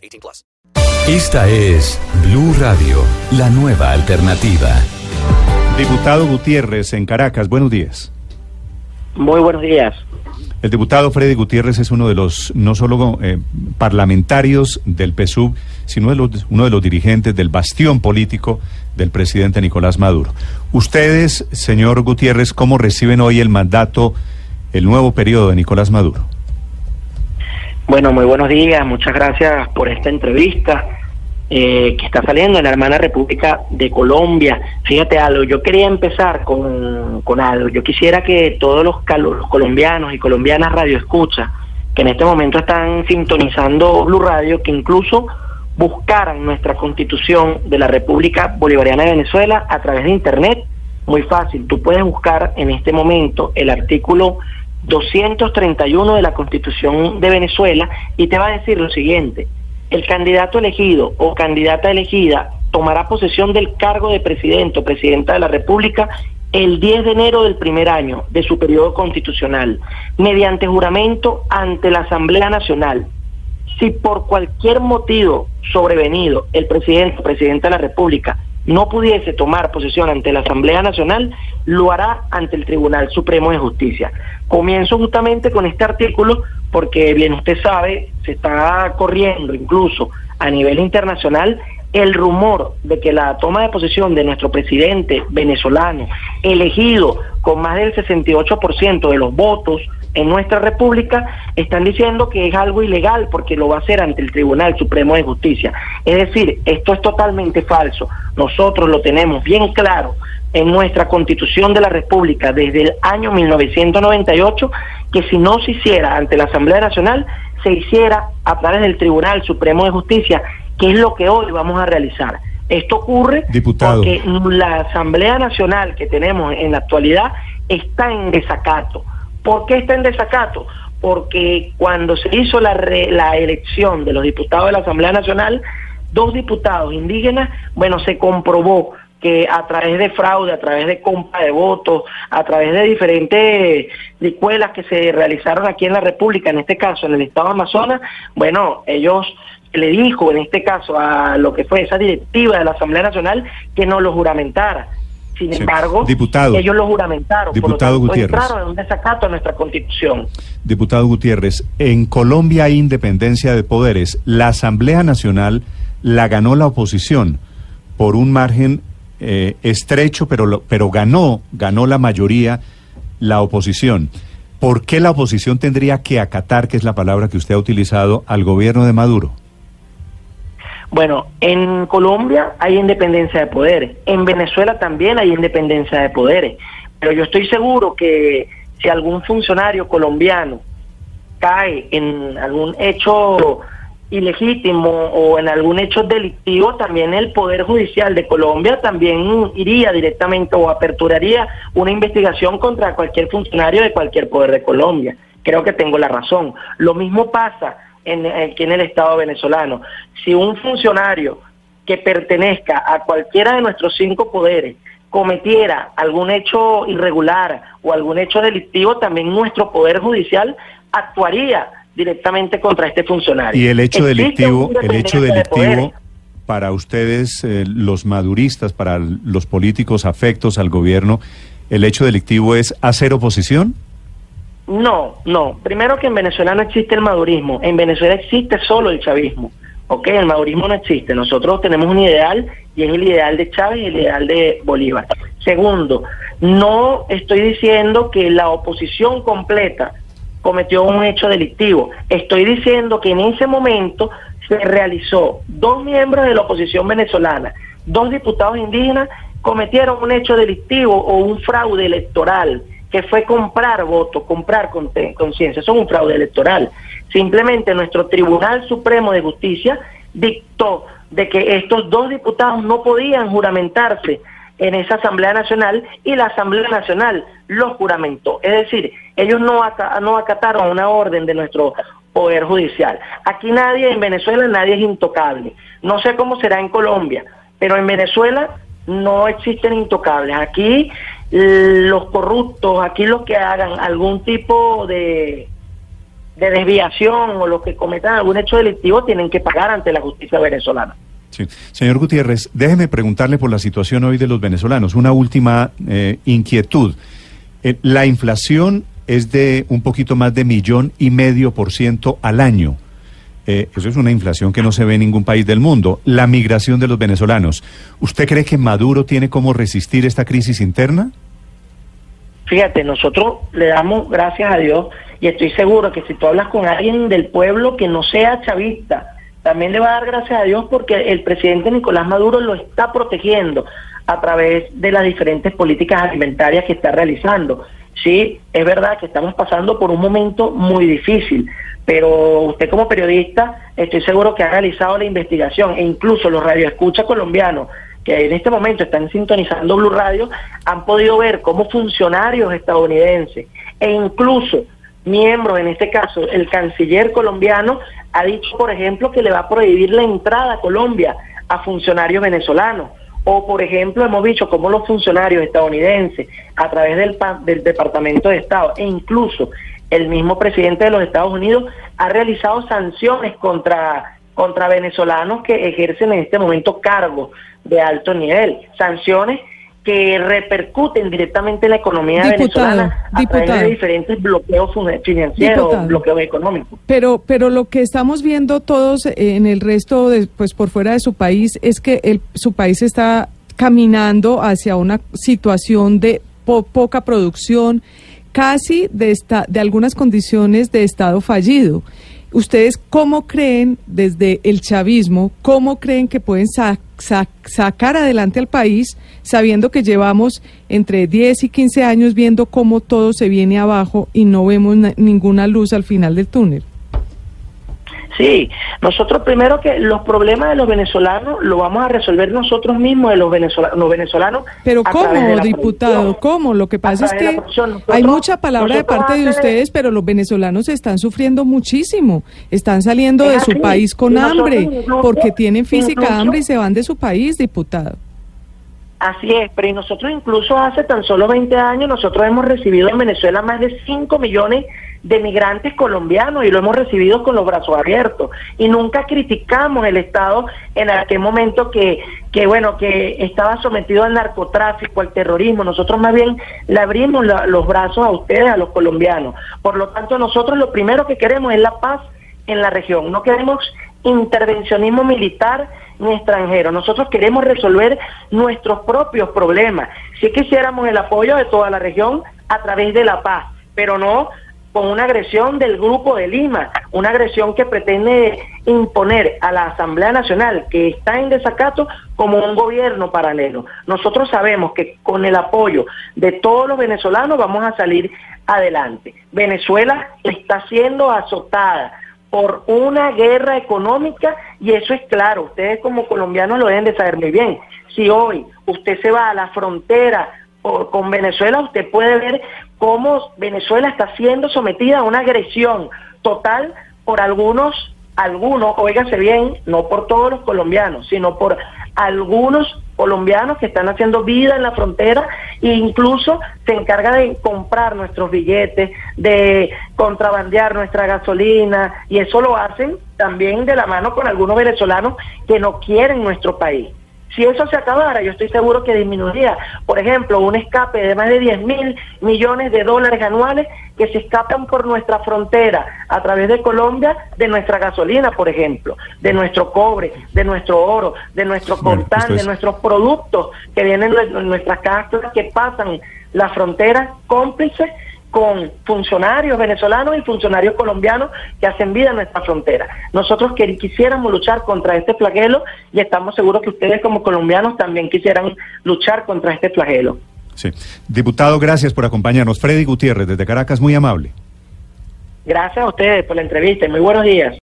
18 plus. Esta es Blue Radio, la nueva alternativa. Diputado Gutiérrez en Caracas, buenos días. Muy buenos días. El diputado Freddy Gutiérrez es uno de los, no solo eh, parlamentarios del PSUV, sino de los, uno de los dirigentes del bastión político del presidente Nicolás Maduro. Ustedes, señor Gutiérrez, ¿cómo reciben hoy el mandato, el nuevo periodo de Nicolás Maduro? Bueno, muy buenos días, muchas gracias por esta entrevista eh, que está saliendo en la hermana República de Colombia. Fíjate algo, yo quería empezar con, con algo, yo quisiera que todos los, los colombianos y colombianas radio escucha, que en este momento están sintonizando Blue Radio, que incluso buscaran nuestra constitución de la República Bolivariana de Venezuela a través de Internet. Muy fácil, tú puedes buscar en este momento el artículo 231 de la Constitución de Venezuela y te va a decir lo siguiente, el candidato elegido o candidata elegida tomará posesión del cargo de presidente o presidenta de la República el 10 de enero del primer año de su periodo constitucional, mediante juramento ante la Asamblea Nacional. Si por cualquier motivo sobrevenido el presidente o presidenta de la República no pudiese tomar posesión ante la Asamblea Nacional, lo hará ante el Tribunal Supremo de Justicia. Comienzo justamente con este artículo porque bien usted sabe, se está corriendo incluso a nivel internacional el rumor de que la toma de posesión de nuestro presidente venezolano, elegido con más del 68% de los votos en nuestra república, están diciendo que es algo ilegal porque lo va a hacer ante el Tribunal Supremo de Justicia. Es decir, esto es totalmente falso. Nosotros lo tenemos bien claro en nuestra constitución de la República desde el año 1998 que si no se hiciera ante la Asamblea Nacional, se hiciera a través del Tribunal Supremo de Justicia, que es lo que hoy vamos a realizar. Esto ocurre porque la Asamblea Nacional que tenemos en la actualidad está en desacato. ¿Por qué está en desacato? Porque cuando se hizo la, elección de los diputados de la Asamblea Nacional, dos diputados indígenas, bueno, se comprobó que a través de fraude, a través de compra de votos, a través de diferentes escuelas que se realizaron aquí en la República, en este caso en el Estado de Amazonas, bueno, ellos le dijo en este caso a lo que fue esa directiva de la Asamblea Nacional que no lo juramentara. Sin embargo, ellos lo juramentaron. Diputado por lo tanto, Gutiérrez. en un desacato a nuestra constitución. Diputado Gutiérrez, en Colombia hay independencia de poderes. La Asamblea Nacional la ganó la oposición por un margen eh, estrecho, pero, pero ganó, ganó la mayoría la oposición. ¿Por qué la oposición tendría que acatar, que es la palabra que usted ha utilizado, al gobierno de Maduro? Bueno, en Colombia hay independencia de poderes, en Venezuela también hay independencia de poderes, pero yo estoy seguro que si algún funcionario colombiano cae en algún hecho ilegítimo o en algún hecho delictivo, también el Poder Judicial de Colombia también iría directamente o aperturaría una investigación contra cualquier funcionario de cualquier poder de Colombia. Creo que tengo la razón. Lo mismo pasa en, aquí en el Estado venezolano. Si un funcionario que pertenezca a cualquiera de nuestros cinco poderes cometiera algún hecho irregular o algún hecho delictivo, también nuestro Poder Judicial actuaría directamente contra este funcionario. Y el hecho delictivo, el hecho delictivo para ustedes, eh, los maduristas, para los políticos afectos al gobierno, ¿el hecho delictivo es hacer oposición? No, no. Primero que en Venezuela no existe el madurismo. En Venezuela existe solo el chavismo. ¿Ok? El madurismo no existe. Nosotros tenemos un ideal y es el ideal de Chávez y el ideal de Bolívar. Segundo, no estoy diciendo que la oposición completa cometió un hecho delictivo. Estoy diciendo que en ese momento se realizó dos miembros de la oposición venezolana, dos diputados indígenas cometieron un hecho delictivo o un fraude electoral, que fue comprar votos, comprar conciencia, es un fraude electoral. Simplemente nuestro Tribunal Supremo de Justicia dictó de que estos dos diputados no podían juramentarse en esa Asamblea Nacional y la Asamblea Nacional los juramentó. Es decir, ellos no, no acataron una orden de nuestro Poder Judicial. Aquí nadie, en Venezuela nadie es intocable. No sé cómo será en Colombia, pero en Venezuela no existen intocables. Aquí los corruptos, aquí los que hagan algún tipo de, de desviación o los que cometan algún hecho delictivo tienen que pagar ante la justicia venezolana. Sí. Señor Gutiérrez, déjeme preguntarle por la situación hoy de los venezolanos. Una última eh, inquietud. Eh, la inflación es de un poquito más de millón y medio por ciento al año. Eh, eso es una inflación que no se ve en ningún país del mundo. La migración de los venezolanos. ¿Usted cree que Maduro tiene cómo resistir esta crisis interna? Fíjate, nosotros le damos gracias a Dios y estoy seguro que si tú hablas con alguien del pueblo que no sea chavista, también le va a dar gracias a Dios porque el presidente Nicolás Maduro lo está protegiendo a través de las diferentes políticas alimentarias que está realizando. Sí, es verdad que estamos pasando por un momento muy difícil, pero usted como periodista estoy seguro que ha realizado la investigación e incluso los radioescuchas colombianos que en este momento están sintonizando Blue Radio han podido ver cómo funcionarios estadounidenses e incluso miembros, en este caso el canciller colombiano, ha dicho, por ejemplo, que le va a prohibir la entrada a Colombia a funcionarios venezolanos. O, por ejemplo, hemos visto cómo los funcionarios estadounidenses, a través del, del Departamento de Estado e incluso el mismo presidente de los Estados Unidos, ha realizado sanciones contra, contra venezolanos que ejercen en este momento cargos de alto nivel. Sanciones que repercuten directamente en la economía venezolana a través de diferentes bloqueos financieros, bloqueos económicos. Pero, pero lo que estamos viendo todos en el resto, de, pues por fuera de su país, es que el, su país está caminando hacia una situación de poca producción, casi de, esta, de algunas condiciones de Estado fallido. ¿Ustedes cómo creen, desde el chavismo, cómo creen que pueden sacar adelante al país sabiendo que llevamos entre 10 y 15 años viendo cómo todo se viene abajo y no vemos ninguna luz al final del túnel? Sí, nosotros primero que los problemas de los venezolanos lo vamos a resolver nosotros mismos de los venezolanos. Los venezolanos pero ¿cómo, diputado? ¿Cómo? Lo que pasa es que hay mucha palabra de parte de ustedes, pero los venezolanos están sufriendo muchísimo. Están saliendo de su país con hambre, porque tienen física hambre y se van de su país, diputado. Así es, pero nosotros incluso hace tan solo 20 años, nosotros hemos recibido en Venezuela más de 5 millones de migrantes colombianos y lo hemos recibido con los brazos abiertos y nunca criticamos el Estado en aquel momento que, que bueno, que estaba sometido al narcotráfico, al terrorismo. Nosotros más bien le abrimos los brazos a ustedes, a los colombianos. Por lo tanto, nosotros lo primero que queremos es la paz en la región. No queremos intervencionismo militar ni extranjero. Nosotros queremos resolver nuestros propios problemas. Si quisiéramos el apoyo de toda la región a través de la paz, pero no con una agresión del Grupo de Lima, una agresión que pretende imponer a la Asamblea Nacional, que está en desacato, como un gobierno paralelo. Nosotros sabemos que con el apoyo de todos los venezolanos vamos a salir adelante. Venezuela está siendo azotada por una guerra económica y eso es claro, ustedes como colombianos lo deben de saber muy bien. Si hoy usted se va a la frontera con Venezuela, usted puede ver cómo Venezuela está siendo sometida a una agresión total por algunos, algunos, óigase bien, no por todos los colombianos, sino por algunos colombianos que están haciendo vida en la frontera e incluso se encarga de comprar nuestros billetes, de contrabandear nuestra gasolina y eso lo hacen también de la mano con algunos venezolanos que no quieren nuestro país. Si eso se acabara, yo estoy seguro que disminuiría, por ejemplo, un escape de más de 10 mil millones de dólares anuales que se escapan por nuestra frontera a través de Colombia, de nuestra gasolina, por ejemplo, de nuestro cobre, de nuestro oro, de nuestro coltán, de nuestros productos que vienen de nuestras casas que pasan la frontera cómplices con funcionarios venezolanos y funcionarios colombianos que hacen vida en nuestra frontera. Nosotros que quisiéramos luchar contra este flagelo y estamos seguros que ustedes como colombianos también quisieran luchar contra este flagelo. Sí. Diputado, gracias por acompañarnos. Freddy Gutiérrez, desde Caracas, muy amable. Gracias a ustedes por la entrevista y muy buenos días.